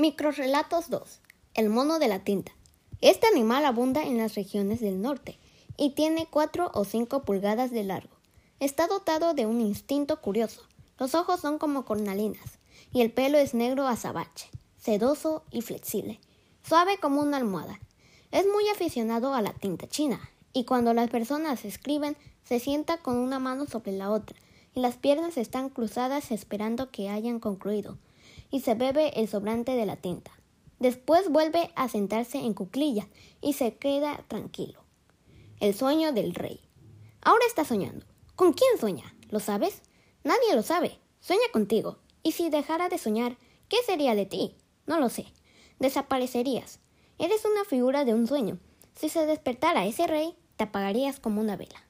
Microrelatos 2. El mono de la tinta. Este animal abunda en las regiones del norte y tiene 4 o 5 pulgadas de largo. Está dotado de un instinto curioso. Los ojos son como cornalinas y el pelo es negro azabache, sedoso y flexible, suave como una almohada. Es muy aficionado a la tinta china y cuando las personas escriben se sienta con una mano sobre la otra y las piernas están cruzadas esperando que hayan concluido y se bebe el sobrante de la tinta. Después vuelve a sentarse en cuclilla y se queda tranquilo. El sueño del rey. Ahora está soñando. ¿Con quién sueña? ¿Lo sabes? Nadie lo sabe. Sueña contigo. Y si dejara de soñar, ¿qué sería de ti? No lo sé. Desaparecerías. Eres una figura de un sueño. Si se despertara ese rey, te apagarías como una vela.